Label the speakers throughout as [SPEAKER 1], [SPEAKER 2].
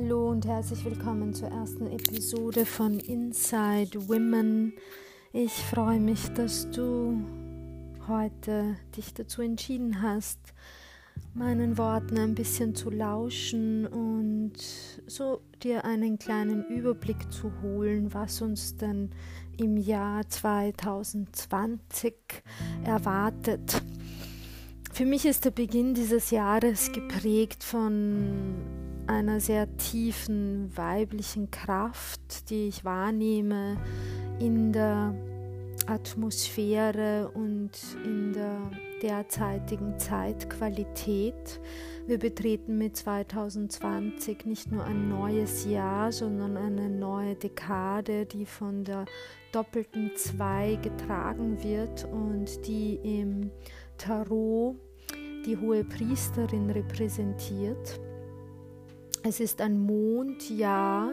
[SPEAKER 1] Hallo und herzlich willkommen zur ersten Episode von Inside Women. Ich freue mich, dass du heute dich dazu entschieden hast, meinen Worten ein bisschen zu lauschen und so dir einen kleinen Überblick zu holen, was uns denn im Jahr 2020 erwartet. Für mich ist der Beginn dieses Jahres geprägt von einer sehr tiefen weiblichen Kraft, die ich wahrnehme in der Atmosphäre und in der derzeitigen Zeitqualität. Wir betreten mit 2020 nicht nur ein neues Jahr, sondern eine neue Dekade, die von der doppelten Zwei getragen wird und die im Tarot die hohe Priesterin repräsentiert. Es ist ein Mondjahr.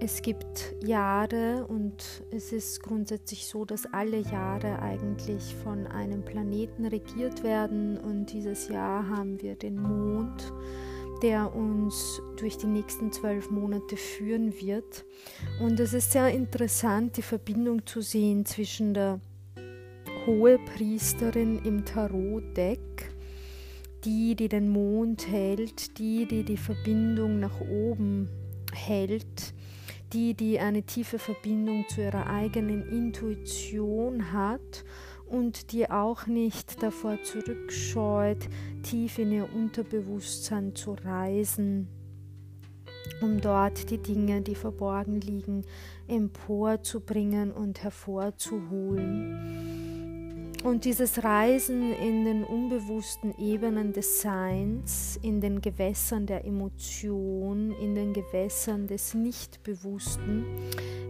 [SPEAKER 1] Es gibt Jahre und es ist grundsätzlich so, dass alle Jahre eigentlich von einem Planeten regiert werden und dieses Jahr haben wir den Mond, der uns durch die nächsten zwölf Monate führen wird. Und es ist sehr interessant, die Verbindung zu sehen zwischen der hohe Priesterin im Tarot-Deck, die, die den Mond hält, die, die die Verbindung nach oben hält, die, die eine tiefe Verbindung zu ihrer eigenen Intuition hat und die auch nicht davor zurückscheut, tief in ihr Unterbewusstsein zu reisen, um dort die Dinge, die verborgen liegen, emporzubringen und hervorzuholen. Und dieses Reisen in den unbewussten Ebenen des Seins, in den Gewässern der Emotion, in den Gewässern des Nichtbewussten,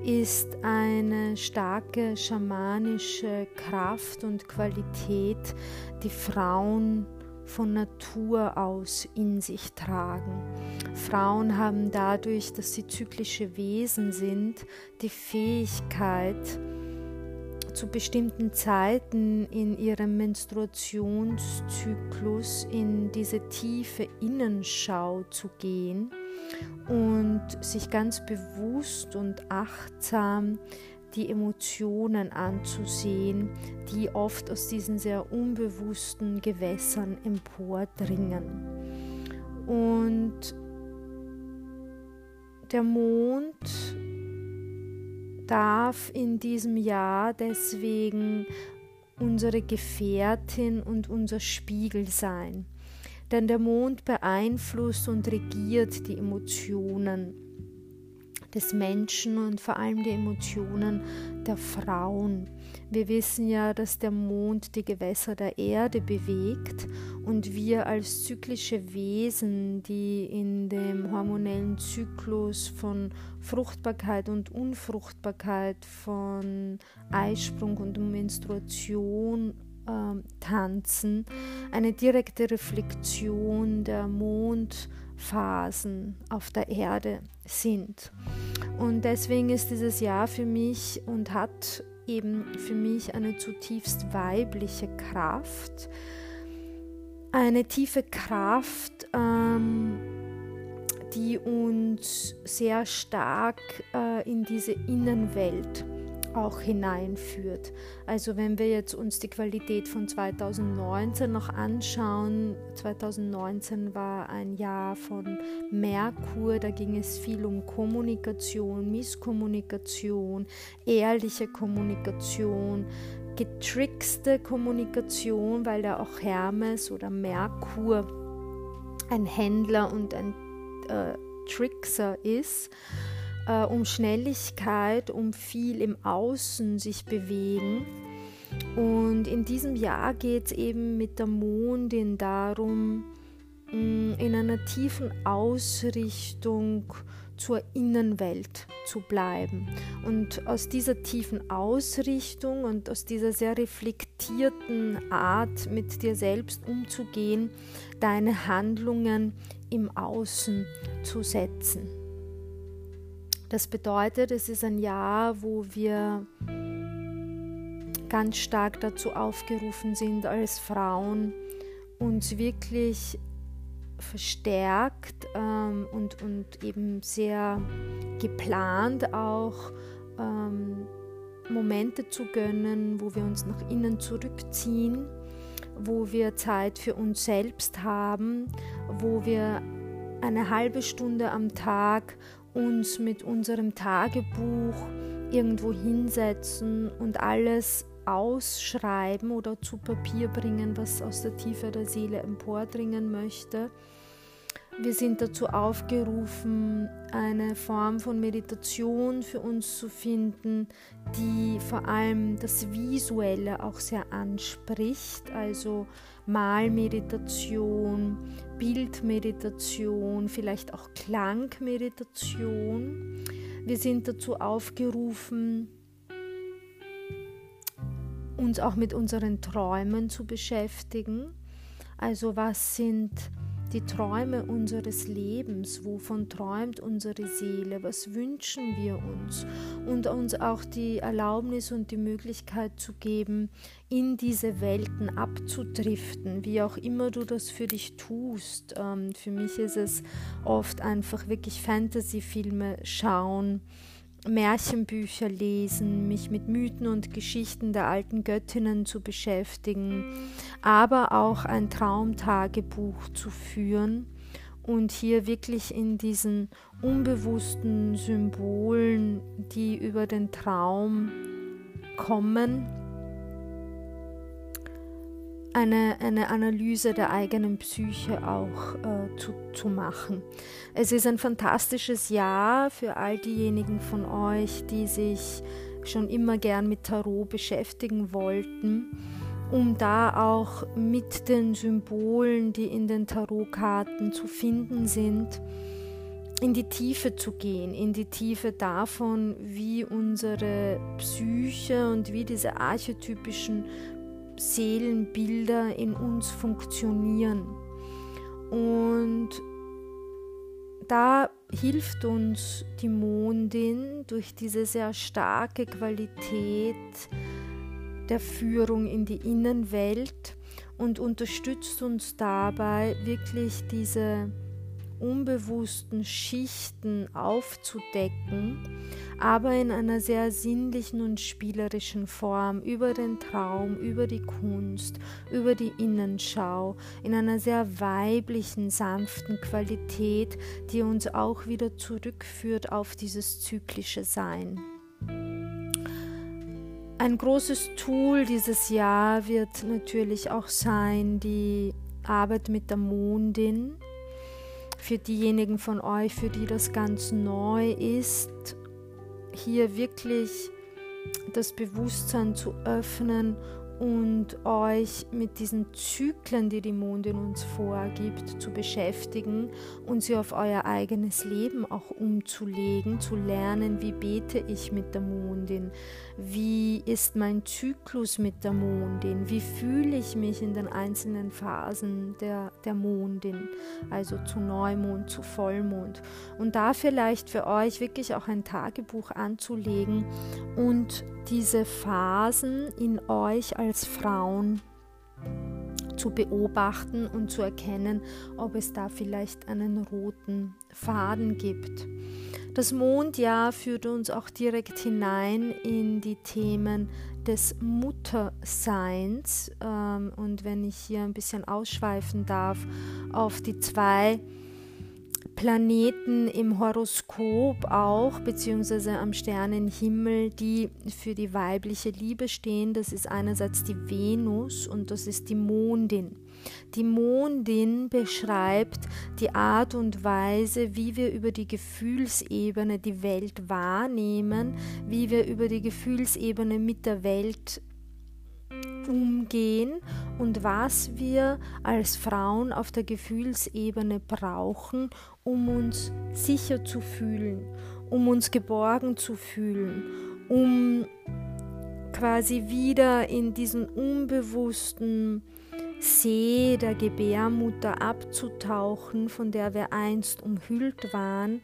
[SPEAKER 1] ist eine starke schamanische Kraft und Qualität, die Frauen von Natur aus in sich tragen. Frauen haben dadurch, dass sie zyklische Wesen sind, die Fähigkeit, zu bestimmten Zeiten in ihrem Menstruationszyklus in diese tiefe Innenschau zu gehen und sich ganz bewusst und achtsam die Emotionen anzusehen, die oft aus diesen sehr unbewussten Gewässern empordringen. Und der Mond darf in diesem Jahr deswegen unsere Gefährtin und unser Spiegel sein. Denn der Mond beeinflusst und regiert die Emotionen des Menschen und vor allem die Emotionen der Frauen. Wir wissen ja, dass der Mond die Gewässer der Erde bewegt und wir als zyklische Wesen, die in dem hormonellen Zyklus von Fruchtbarkeit und Unfruchtbarkeit, von Eisprung und Menstruation äh, tanzen, eine direkte Reflexion der Mondphasen auf der Erde sind. Und deswegen ist dieses Jahr für mich und hat eben für mich eine zutiefst weibliche Kraft, eine tiefe Kraft, ähm, die uns sehr stark äh, in diese Innenwelt auch hineinführt. Also wenn wir jetzt uns die Qualität von 2019 noch anschauen, 2019 war ein Jahr von Merkur, da ging es viel um Kommunikation, Misskommunikation, ehrliche Kommunikation, getrickste Kommunikation, weil da auch Hermes oder Merkur ein Händler und ein äh, Trickser ist äh, um Schnelligkeit, um viel im Außen sich bewegen. Und in diesem Jahr geht es eben mit der Mondin darum, mm, in einer tiefen Ausrichtung zur Innenwelt zu bleiben. Und aus dieser tiefen Ausrichtung und aus dieser sehr reflektierten Art, mit dir selbst umzugehen, deine Handlungen im Außen zu setzen. Das bedeutet, es ist ein Jahr, wo wir ganz stark dazu aufgerufen sind, als Frauen uns wirklich verstärkt ähm, und, und eben sehr geplant auch ähm, Momente zu gönnen, wo wir uns nach innen zurückziehen, wo wir Zeit für uns selbst haben, wo wir eine halbe Stunde am Tag uns mit unserem Tagebuch irgendwo hinsetzen und alles ausschreiben oder zu Papier bringen, was aus der Tiefe der Seele empordringen möchte. Wir sind dazu aufgerufen, eine Form von Meditation für uns zu finden, die vor allem das Visuelle auch sehr anspricht, also Malmeditation, Bildmeditation, vielleicht auch Klangmeditation. Wir sind dazu aufgerufen, uns auch mit unseren Träumen zu beschäftigen. Also was sind die Träume unseres Lebens, wovon träumt unsere Seele, was wünschen wir uns und uns auch die Erlaubnis und die Möglichkeit zu geben, in diese Welten abzudriften, wie auch immer du das für dich tust. Ähm, für mich ist es oft einfach wirklich Fantasy-Filme schauen Märchenbücher lesen, mich mit Mythen und Geschichten der alten Göttinnen zu beschäftigen, aber auch ein Traumtagebuch zu führen und hier wirklich in diesen unbewussten Symbolen, die über den Traum kommen, eine, eine Analyse der eigenen Psyche auch äh, zu, zu machen. Es ist ein fantastisches Jahr für all diejenigen von euch, die sich schon immer gern mit Tarot beschäftigen wollten, um da auch mit den Symbolen, die in den Tarotkarten zu finden sind, in die Tiefe zu gehen, in die Tiefe davon, wie unsere Psyche und wie diese archetypischen Seelenbilder in uns funktionieren. Und da hilft uns die Mondin durch diese sehr starke Qualität der Führung in die Innenwelt und unterstützt uns dabei wirklich diese unbewussten Schichten aufzudecken, aber in einer sehr sinnlichen und spielerischen Form über den Traum, über die Kunst, über die Innenschau, in einer sehr weiblichen, sanften Qualität, die uns auch wieder zurückführt auf dieses zyklische Sein. Ein großes Tool dieses Jahr wird natürlich auch sein die Arbeit mit der Mondin für diejenigen von euch, für die das ganz neu ist, hier wirklich das Bewusstsein zu öffnen und euch mit diesen Zyklen, die die Mondin uns vorgibt, zu beschäftigen und sie auf euer eigenes Leben auch umzulegen, zu lernen, wie bete ich mit der Mondin, wie ist mein Zyklus mit der Mondin, wie fühle ich mich in den einzelnen Phasen der, der Mondin, also zu Neumond, zu Vollmond. Und da vielleicht für euch wirklich auch ein Tagebuch anzulegen und diese Phasen in euch als Frauen zu beobachten und zu erkennen, ob es da vielleicht einen roten Faden gibt. Das Mondjahr führt uns auch direkt hinein in die Themen des Mutterseins. Ähm, und wenn ich hier ein bisschen ausschweifen darf, auf die zwei Planeten im Horoskop auch, beziehungsweise am Sternenhimmel, die für die weibliche Liebe stehen. Das ist einerseits die Venus und das ist die Mondin. Die Mondin beschreibt die Art und Weise, wie wir über die Gefühlsebene die Welt wahrnehmen, wie wir über die Gefühlsebene mit der Welt umgehen und was wir als Frauen auf der Gefühlsebene brauchen, um uns sicher zu fühlen, um uns geborgen zu fühlen, um quasi wieder in diesen unbewussten See der Gebärmutter abzutauchen, von der wir einst umhüllt waren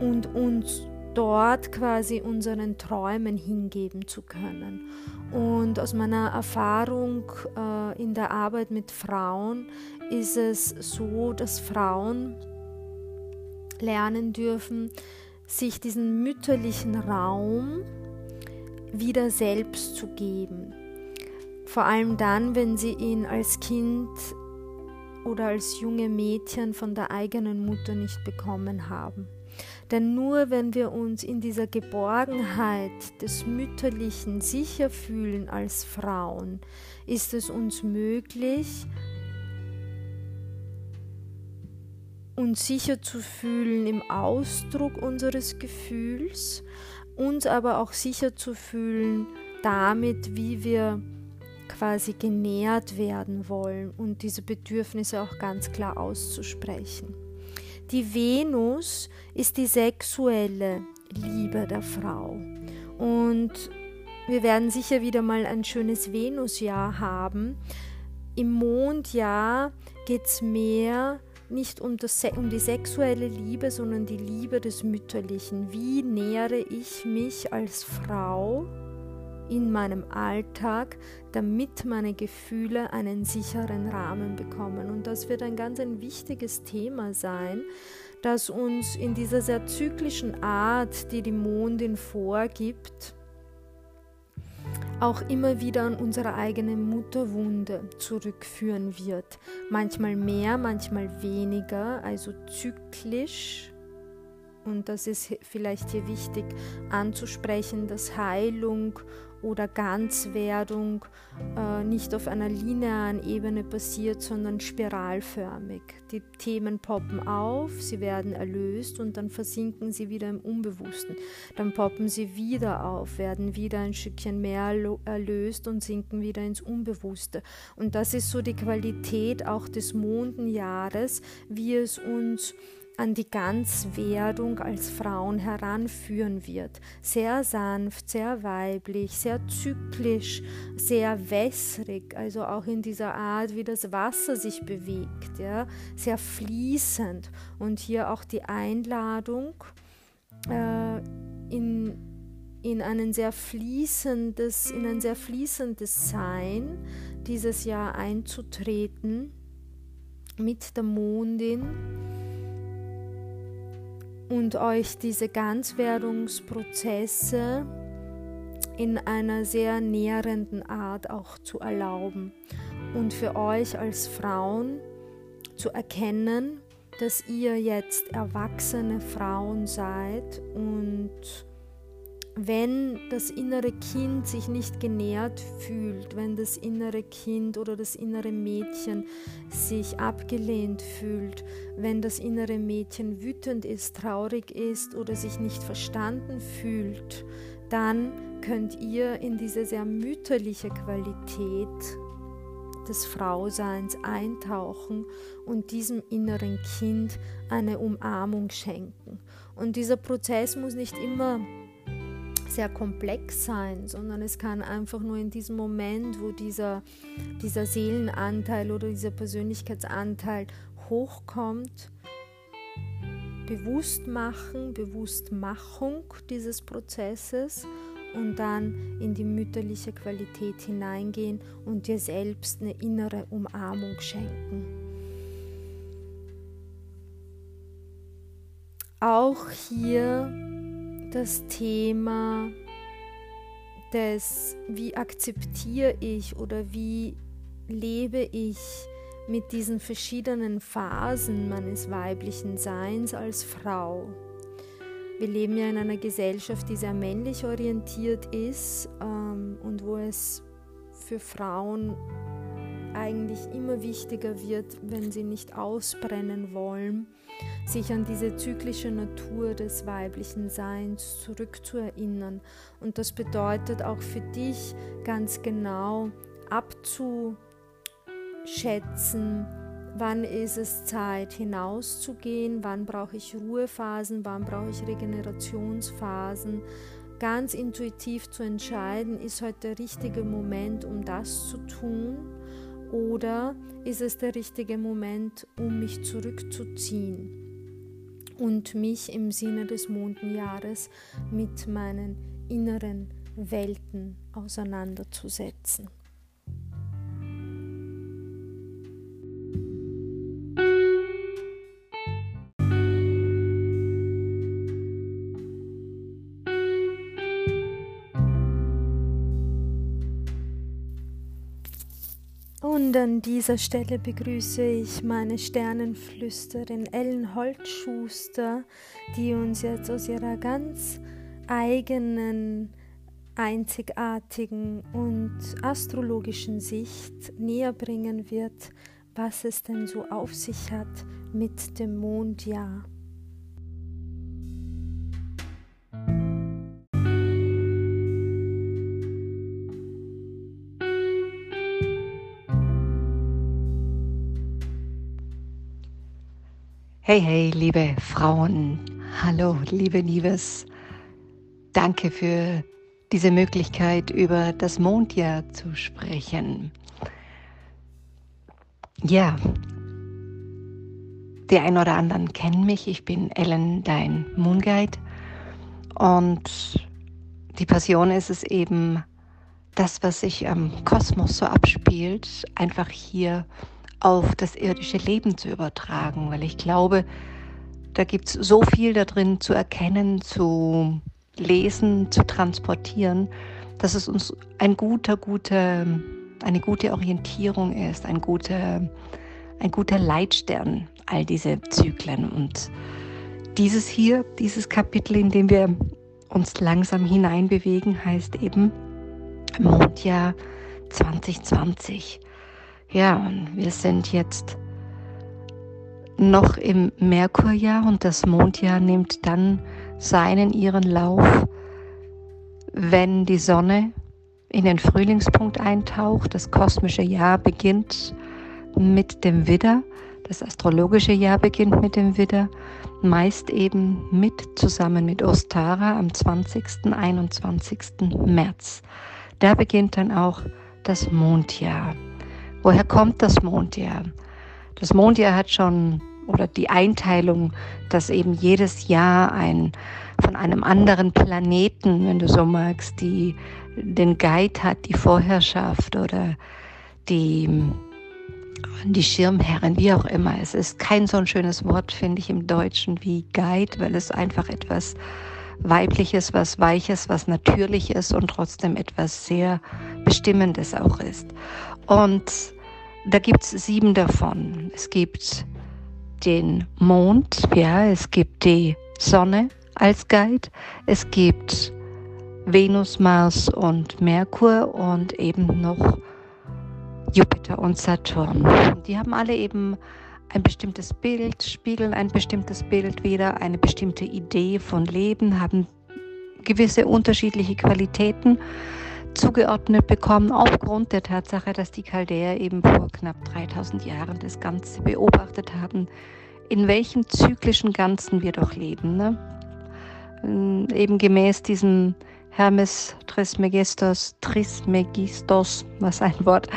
[SPEAKER 1] und uns dort quasi unseren Träumen hingeben zu können. Und aus meiner Erfahrung äh, in der Arbeit mit Frauen ist es so, dass Frauen lernen dürfen, sich diesen mütterlichen Raum wieder selbst zu geben. Vor allem dann, wenn sie ihn als Kind oder als junge Mädchen von der eigenen Mutter nicht bekommen haben. Denn nur wenn wir uns in dieser Geborgenheit des Mütterlichen sicher fühlen als Frauen, ist es uns möglich, uns sicher zu fühlen im Ausdruck unseres Gefühls, uns aber auch sicher zu fühlen damit, wie wir quasi genährt werden wollen und diese Bedürfnisse auch ganz klar auszusprechen. Die Venus ist die sexuelle Liebe der Frau. Und wir werden sicher wieder mal ein schönes Venusjahr haben. Im Mondjahr geht es mehr nicht um, das, um die sexuelle Liebe, sondern die Liebe des Mütterlichen. Wie nähere ich mich als Frau in meinem Alltag, damit meine Gefühle einen sicheren Rahmen bekommen. Und das wird ein ganz ein wichtiges Thema sein, das uns in dieser sehr zyklischen Art, die die Mondin vorgibt, auch immer wieder an unsere eigene Mutterwunde zurückführen wird. Manchmal mehr, manchmal weniger, also zyklisch und das ist vielleicht hier wichtig anzusprechen, dass Heilung oder Ganzwerdung äh, nicht auf einer linearen Ebene passiert, sondern spiralförmig. Die Themen poppen auf, sie werden erlöst und dann versinken sie wieder im Unbewussten. Dann poppen sie wieder auf, werden wieder ein Stückchen mehr erlöst und sinken wieder ins Unbewusste. Und das ist so die Qualität auch des Mondenjahres, wie es uns an die Ganzwerdung als Frauen heranführen wird. Sehr sanft, sehr weiblich, sehr zyklisch, sehr wässrig, also auch in dieser Art, wie das Wasser sich bewegt, ja, sehr fließend. Und hier auch die Einladung äh, in, in, einen sehr fließendes, in ein sehr fließendes Sein dieses Jahr einzutreten mit der Mondin und euch diese Ganzwerdungsprozesse in einer sehr nährenden Art auch zu erlauben und für euch als Frauen zu erkennen, dass ihr jetzt erwachsene Frauen seid und wenn das innere Kind sich nicht genährt fühlt, wenn das innere Kind oder das innere Mädchen sich abgelehnt fühlt, wenn das innere Mädchen wütend ist, traurig ist oder sich nicht verstanden fühlt, dann könnt ihr in diese sehr mütterliche Qualität des Frauseins eintauchen und diesem inneren Kind eine Umarmung schenken. Und dieser Prozess muss nicht immer sehr komplex sein, sondern es kann einfach nur in diesem Moment, wo dieser, dieser Seelenanteil oder dieser Persönlichkeitsanteil hochkommt, bewusst machen, Bewusstmachung dieses Prozesses und dann in die mütterliche Qualität hineingehen und dir selbst eine innere Umarmung schenken. Auch hier das Thema des, wie akzeptiere ich oder wie lebe ich mit diesen verschiedenen Phasen meines weiblichen Seins als Frau. Wir leben ja in einer Gesellschaft, die sehr männlich orientiert ist ähm, und wo es für Frauen eigentlich immer wichtiger wird, wenn sie nicht ausbrennen wollen, sich an diese zyklische Natur des weiblichen Seins zurückzuerinnern. Und das bedeutet auch für dich ganz genau abzuschätzen, wann ist es Zeit hinauszugehen, wann brauche ich Ruhephasen, wann brauche ich Regenerationsphasen. Ganz intuitiv zu entscheiden, ist heute der richtige Moment, um das zu tun oder ist es der richtige Moment, um mich zurückzuziehen? und mich im Sinne des Mondenjahres mit meinen inneren Welten auseinanderzusetzen. Und an dieser Stelle begrüße ich meine Sternenflüsterin Ellen Holtschuster, die uns jetzt aus ihrer ganz eigenen, einzigartigen und astrologischen Sicht näher bringen wird, was es denn so auf sich hat mit dem Mondjahr.
[SPEAKER 2] Hey, hey, liebe Frauen, hallo, liebe Liebes, danke für diese Möglichkeit, über das Mondjahr zu sprechen. Ja, die ein oder anderen kennen mich, ich bin Ellen, dein Moonguide. Und die Passion ist es eben, das, was sich am Kosmos so abspielt, einfach hier auf das irdische Leben zu übertragen, weil ich glaube, da gibt es so viel da drin zu erkennen, zu lesen, zu transportieren, dass es uns ein guter, guter, eine gute Orientierung ist, ein guter, ein guter Leitstern, all diese Zyklen. Und dieses hier, dieses Kapitel, in dem wir uns langsam hineinbewegen, heißt eben Mondjahr 2020. Ja, und wir sind jetzt noch im Merkurjahr und das Mondjahr nimmt dann seinen ihren Lauf, wenn die Sonne in den Frühlingspunkt eintaucht. Das kosmische Jahr beginnt mit dem Widder. Das astrologische Jahr beginnt mit dem Widder, meist eben mit zusammen mit Ostara am 20. 21. März. Da beginnt dann auch das Mondjahr. Woher kommt das Mondjahr? Das Mondjahr hat schon, oder die Einteilung, dass eben jedes Jahr ein von einem anderen Planeten, wenn du so magst, die den Guide hat, die Vorherrschaft oder die, die Schirmherrin, wie auch immer. Es ist kein so ein schönes Wort, finde ich, im Deutschen wie Guide, weil es einfach etwas Weibliches, was Weiches, was Natürliches und trotzdem etwas sehr Bestimmendes auch ist. Und da gibt es sieben davon. Es gibt den Mond, ja, es gibt die Sonne als Guide, es gibt Venus, Mars und Merkur und eben noch Jupiter und Saturn. Die haben alle eben ein bestimmtes Bild, spiegeln ein bestimmtes Bild wieder, eine bestimmte Idee von Leben, haben gewisse unterschiedliche Qualitäten zugeordnet bekommen, aufgrund der Tatsache, dass die Chaldäer eben vor knapp 3000 Jahren das Ganze beobachtet haben, in welchem zyklischen Ganzen wir doch leben. Ne? Ähm, eben gemäß diesem Hermes Trismegistos, Trismegistos, was ein Wort,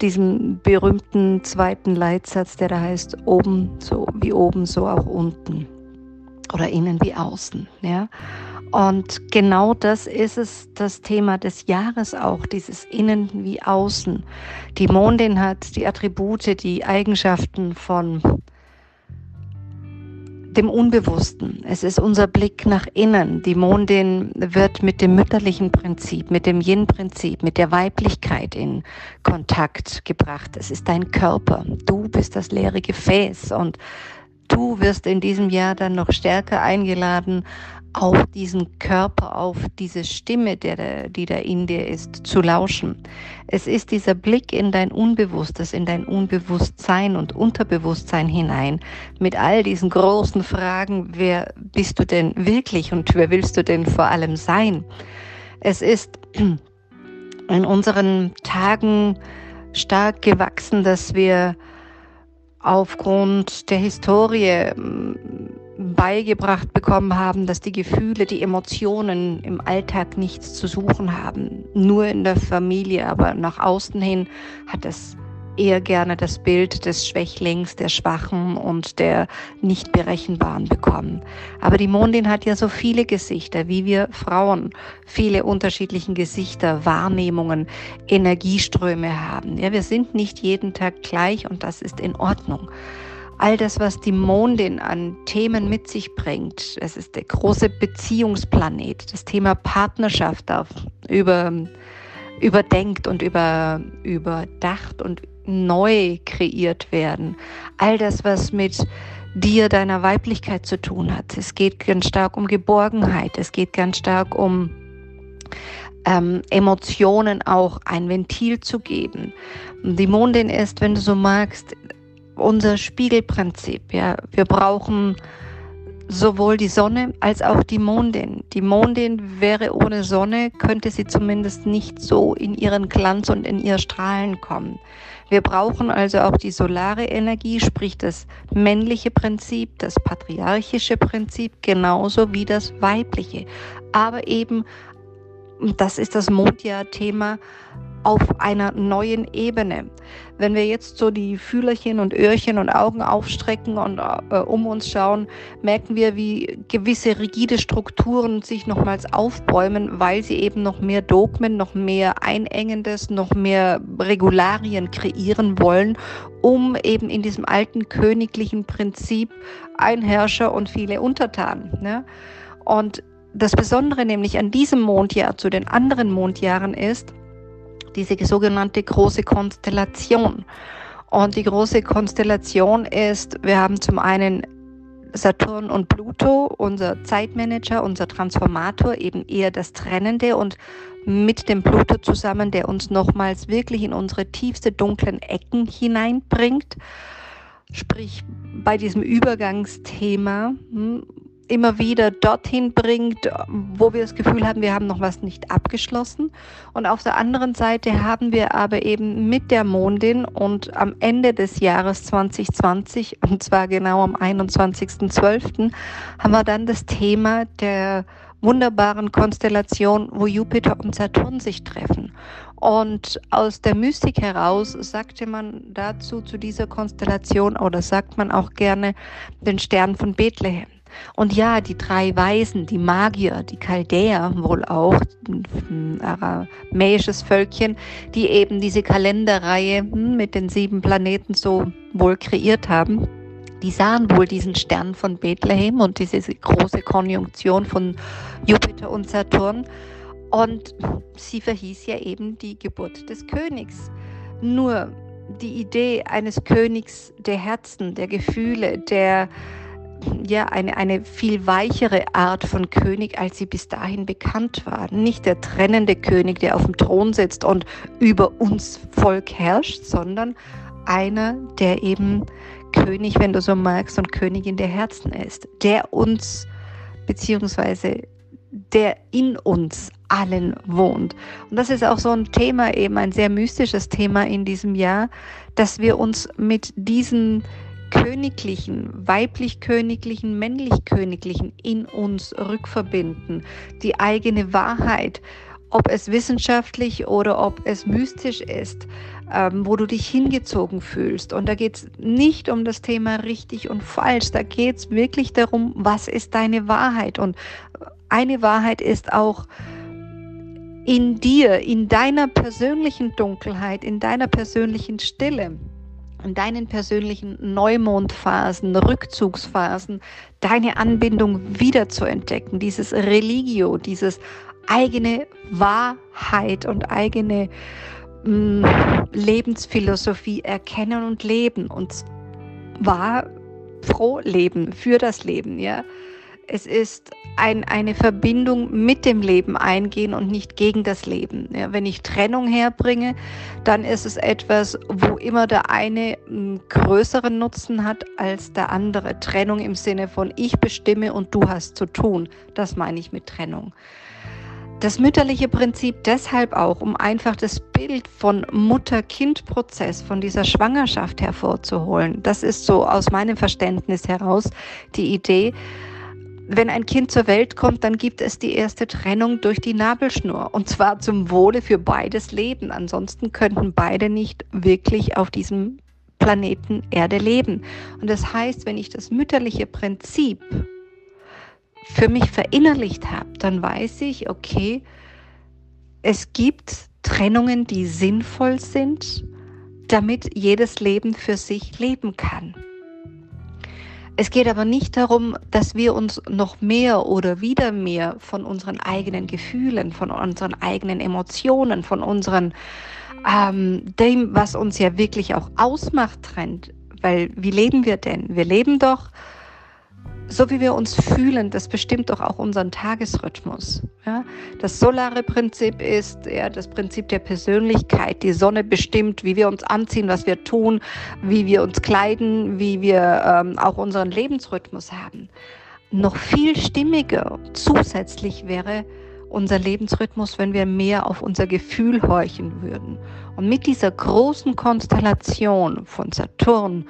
[SPEAKER 2] diesem berühmten zweiten Leitsatz, der da heißt, oben so wie oben, so auch unten oder innen wie außen. Ja? Und genau das ist es, das Thema des Jahres auch, dieses Innen wie Außen. Die Mondin hat die Attribute, die Eigenschaften von dem Unbewussten. Es ist unser Blick nach innen. Die Mondin wird mit dem mütterlichen Prinzip, mit dem Yin-Prinzip, mit der Weiblichkeit in Kontakt gebracht. Es ist dein Körper. Du bist das leere Gefäß und du wirst in diesem Jahr dann noch stärker eingeladen, auf diesen Körper, auf diese Stimme, der, die da in dir ist, zu lauschen. Es ist dieser Blick in dein Unbewusstes, in dein Unbewusstsein und Unterbewusstsein hinein, mit all diesen großen Fragen, wer bist du denn wirklich und wer willst du denn vor allem sein? Es ist in unseren Tagen stark gewachsen, dass wir aufgrund der Historie beigebracht bekommen haben, dass die Gefühle, die Emotionen im Alltag nichts zu suchen haben, nur in der Familie, aber nach außen hin hat es eher gerne das Bild des Schwächlings, der Schwachen und der nicht berechenbaren bekommen. Aber die Mondin hat ja so viele Gesichter, wie wir Frauen viele unterschiedlichen Gesichter, Wahrnehmungen, Energieströme haben. Ja, wir sind nicht jeden Tag gleich und das ist in Ordnung all das, was die Mondin an Themen mit sich bringt. Es ist der große Beziehungsplanet. Das Thema Partnerschaft darf über, überdenkt und über, überdacht und neu kreiert werden. All das, was mit dir, deiner Weiblichkeit zu tun hat. Es geht ganz stark um Geborgenheit. Es geht ganz stark um ähm, Emotionen auch ein Ventil zu geben. Die Mondin ist, wenn du so magst, unser Spiegelprinzip. Ja, wir brauchen sowohl die Sonne als auch die Mondin. Die Mondin wäre ohne Sonne, könnte sie zumindest nicht so in ihren Glanz und in ihr Strahlen kommen. Wir brauchen also auch die solare Energie, sprich das männliche Prinzip, das patriarchische Prinzip, genauso wie das weibliche. Aber eben, das ist das Mondjahr-Thema, auf einer neuen Ebene. Wenn wir jetzt so die Fühlerchen und Öhrchen und Augen aufstrecken und äh, um uns schauen, merken wir, wie gewisse rigide Strukturen sich nochmals aufbäumen, weil sie eben noch mehr Dogmen, noch mehr Einengendes, noch mehr Regularien kreieren wollen, um eben in diesem alten königlichen Prinzip ein Herrscher und viele Untertanen. Ne? Und das Besondere nämlich an diesem Mondjahr zu den anderen Mondjahren ist, diese sogenannte große Konstellation. Und die große Konstellation ist, wir haben zum einen Saturn und Pluto, unser Zeitmanager, unser Transformator, eben eher das Trennende und mit dem Pluto zusammen, der uns nochmals wirklich in unsere tiefste dunklen Ecken hineinbringt. Sprich, bei diesem Übergangsthema, hm, immer wieder dorthin bringt, wo wir das Gefühl haben, wir haben noch was nicht abgeschlossen. Und auf der anderen Seite haben wir aber eben mit der Mondin und am Ende des Jahres 2020, und zwar genau am 21.12., haben wir dann das Thema der wunderbaren Konstellation, wo Jupiter und Saturn sich treffen. Und aus der Mystik heraus sagte man dazu, zu dieser Konstellation, oder sagt man auch gerne, den Stern von Bethlehem. Und ja, die drei Weisen, die Magier, die Chaldäer wohl auch, ein aramäisches Völkchen, die eben diese Kalenderreihe hm, mit den sieben Planeten so wohl kreiert haben, die sahen wohl diesen Stern von Bethlehem und diese große Konjunktion von Jupiter und Saturn. Und sie verhieß ja eben die Geburt des Königs. Nur die Idee eines Königs der Herzen, der Gefühle, der ja, eine, eine viel weichere Art von König, als sie bis dahin bekannt war. Nicht der trennende König, der auf dem Thron sitzt und über uns Volk herrscht, sondern einer, der eben König, wenn du so magst, und Königin der Herzen ist, der uns, beziehungsweise der in uns allen wohnt. Und das ist auch so ein Thema, eben ein sehr mystisches Thema in diesem Jahr, dass wir uns mit diesen königlichen, weiblich-königlichen, männlich-königlichen in uns rückverbinden, die eigene Wahrheit, ob es wissenschaftlich oder ob es mystisch ist, ähm, wo du dich hingezogen fühlst. Und da geht es nicht um das Thema richtig und falsch, da geht es wirklich darum, was ist deine Wahrheit. Und eine Wahrheit ist auch, in dir, in deiner persönlichen Dunkelheit, in deiner persönlichen Stille in deinen persönlichen Neumondphasen, Rückzugsphasen, deine Anbindung wieder zu entdecken, dieses Religio, dieses eigene Wahrheit und eigene mh, mm, Lebensphilosophie erkennen und leben und zwar froh leben, für das Leben, ja. Es ist ein, eine Verbindung mit dem Leben eingehen und nicht gegen das Leben. Ja, wenn ich Trennung herbringe, dann ist es etwas, wo immer der eine einen größeren Nutzen hat als der andere. Trennung im Sinne von ich bestimme und du hast zu tun. Das meine ich mit Trennung. Das mütterliche Prinzip deshalb auch, um einfach das Bild von Mutter-Kind-Prozess, von dieser Schwangerschaft hervorzuholen. Das ist so aus meinem Verständnis heraus die Idee, wenn ein Kind zur Welt kommt, dann gibt es die erste Trennung durch die Nabelschnur. Und zwar zum Wohle für beides Leben. Ansonsten könnten beide nicht wirklich auf diesem Planeten Erde leben. Und das heißt, wenn ich das mütterliche Prinzip für mich verinnerlicht habe, dann weiß ich, okay, es gibt Trennungen, die sinnvoll sind, damit jedes Leben für sich leben kann. Es geht aber nicht darum, dass wir uns noch mehr oder wieder mehr von unseren eigenen Gefühlen, von unseren eigenen Emotionen, von unseren ähm, dem, was uns ja wirklich auch ausmacht, trennt. Weil wie leben wir denn? Wir leben doch so wie wir uns fühlen, das bestimmt doch auch unseren Tagesrhythmus. Ja? Das solare Prinzip ist ja das Prinzip der Persönlichkeit. Die Sonne bestimmt, wie wir uns anziehen, was wir tun, wie wir uns kleiden, wie wir ähm, auch unseren Lebensrhythmus haben. Noch viel stimmiger zusätzlich wäre unser Lebensrhythmus, wenn wir mehr auf unser Gefühl horchen würden. Und mit dieser großen Konstellation von Saturn,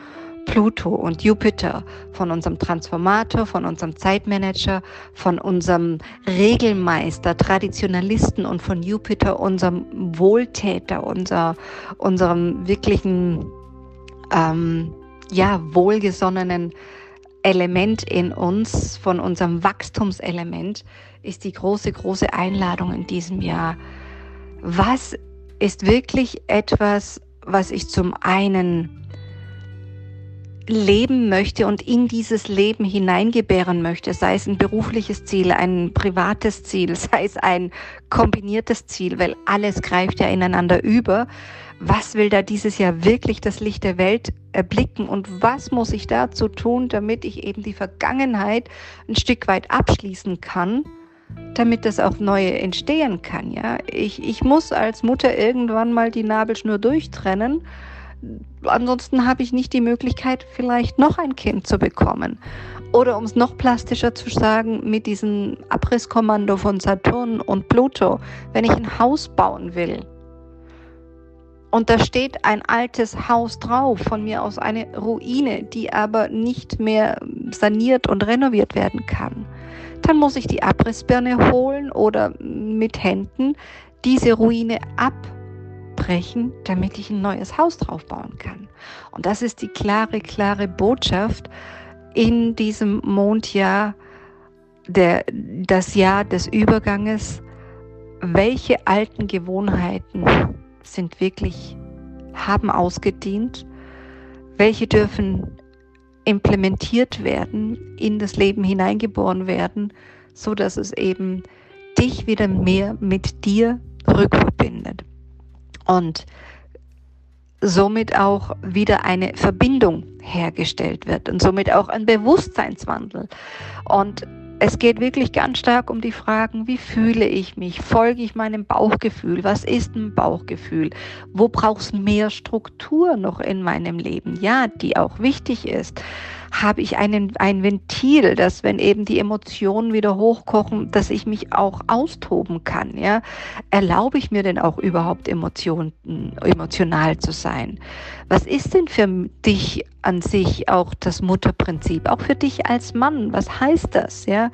[SPEAKER 2] Pluto und Jupiter, von unserem Transformator, von unserem Zeitmanager, von unserem Regelmeister, Traditionalisten und von Jupiter, unserem Wohltäter, unser, unserem wirklichen, ähm, ja, wohlgesonnenen Element in uns, von unserem Wachstumselement, ist die große, große Einladung in diesem Jahr. Was ist wirklich etwas, was ich zum einen leben möchte und in dieses Leben hineingebären möchte, sei es ein berufliches Ziel, ein privates Ziel, sei es ein kombiniertes Ziel, weil alles greift ja ineinander über. Was will da dieses Jahr wirklich das Licht der Welt erblicken und was muss ich dazu tun, damit ich eben die Vergangenheit ein Stück weit abschließen kann? damit das auch neue entstehen kann, ja. Ich, ich muss als Mutter irgendwann mal die Nabelschnur durchtrennen ansonsten habe ich nicht die Möglichkeit, vielleicht noch ein Kind zu bekommen. Oder um es noch plastischer zu sagen, mit diesem Abrisskommando von Saturn und Pluto, wenn ich ein Haus bauen will und da steht ein altes Haus drauf, von mir aus eine Ruine, die aber nicht mehr saniert und renoviert werden kann, dann muss ich die Abrissbirne holen oder mit Händen diese Ruine ab abbrechen, damit ich ein neues Haus drauf bauen kann. Und das ist die klare, klare Botschaft in diesem Mondjahr, der, das Jahr des Überganges. Welche alten Gewohnheiten sind wirklich, haben ausgedient? Welche dürfen implementiert werden, in das Leben hineingeboren werden, so dass es eben dich wieder mehr mit dir rückverbindet und somit auch wieder eine Verbindung hergestellt wird und somit auch ein Bewusstseinswandel. Und es geht wirklich ganz stark um die Fragen, wie fühle ich mich? Folge ich meinem Bauchgefühl? Was ist ein Bauchgefühl? Wo braucht es mehr Struktur noch in meinem Leben? Ja, die auch wichtig ist habe ich einen, ein Ventil, dass wenn eben die Emotionen wieder hochkochen, dass ich mich auch austoben kann. Ja? Erlaube ich mir denn auch überhaupt Emotionen, emotional zu sein? Was ist denn für dich an sich auch das Mutterprinzip? Auch für dich als Mann, was heißt das? Ja?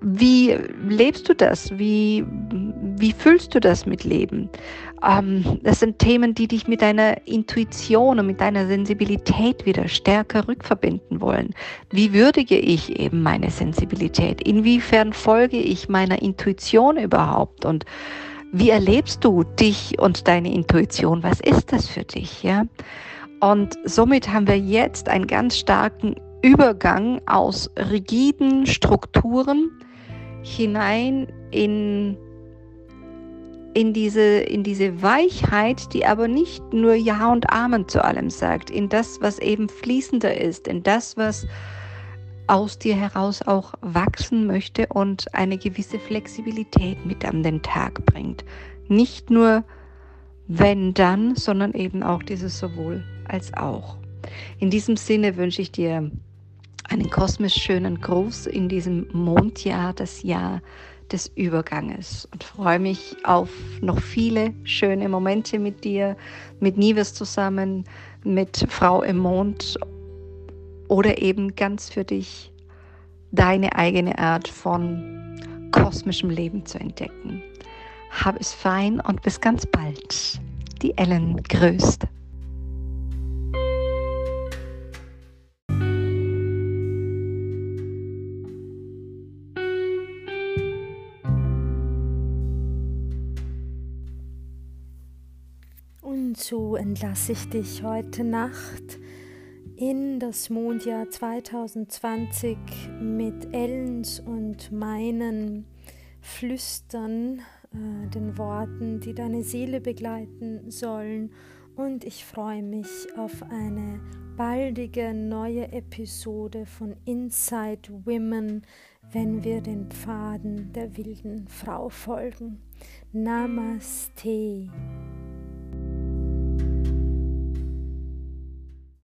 [SPEAKER 2] Wie lebst du das? Wie, wie fühlst du das mit Leben? Ähm, das sind Themen, die dich mit deiner Intuition und mit deiner Sensibilität wieder stärker rückverbinden wollen. Wie würdige ich eben meine Sensibilität? Inwiefern folge ich meiner Intuition überhaupt? Und wie erlebst du dich und deine Intuition? Was ist das für dich? Ja? Und somit haben wir jetzt einen ganz starken Übergang aus rigiden Strukturen, hinein in, in, diese, in diese Weichheit, die aber nicht nur Ja und Amen zu allem sagt, in das, was eben fließender ist, in das, was aus dir heraus auch wachsen möchte und eine gewisse Flexibilität mit an den Tag bringt. Nicht nur wenn dann, sondern eben auch dieses sowohl als auch. In diesem Sinne wünsche ich dir einen kosmisch schönen Gruß in diesem Mondjahr, das Jahr des Überganges und freue mich auf noch viele schöne Momente mit dir, mit Nives zusammen, mit Frau im Mond oder eben ganz für dich deine eigene Art von kosmischem Leben zu entdecken. Hab es fein und bis ganz bald. Die Ellen grüßt.
[SPEAKER 1] So entlasse ich dich heute Nacht in das Mondjahr 2020 mit Ellens und meinen Flüstern, äh, den Worten, die deine Seele begleiten sollen. Und ich freue mich auf eine baldige neue Episode von Inside Women, wenn wir den Pfaden der wilden Frau folgen. Namaste.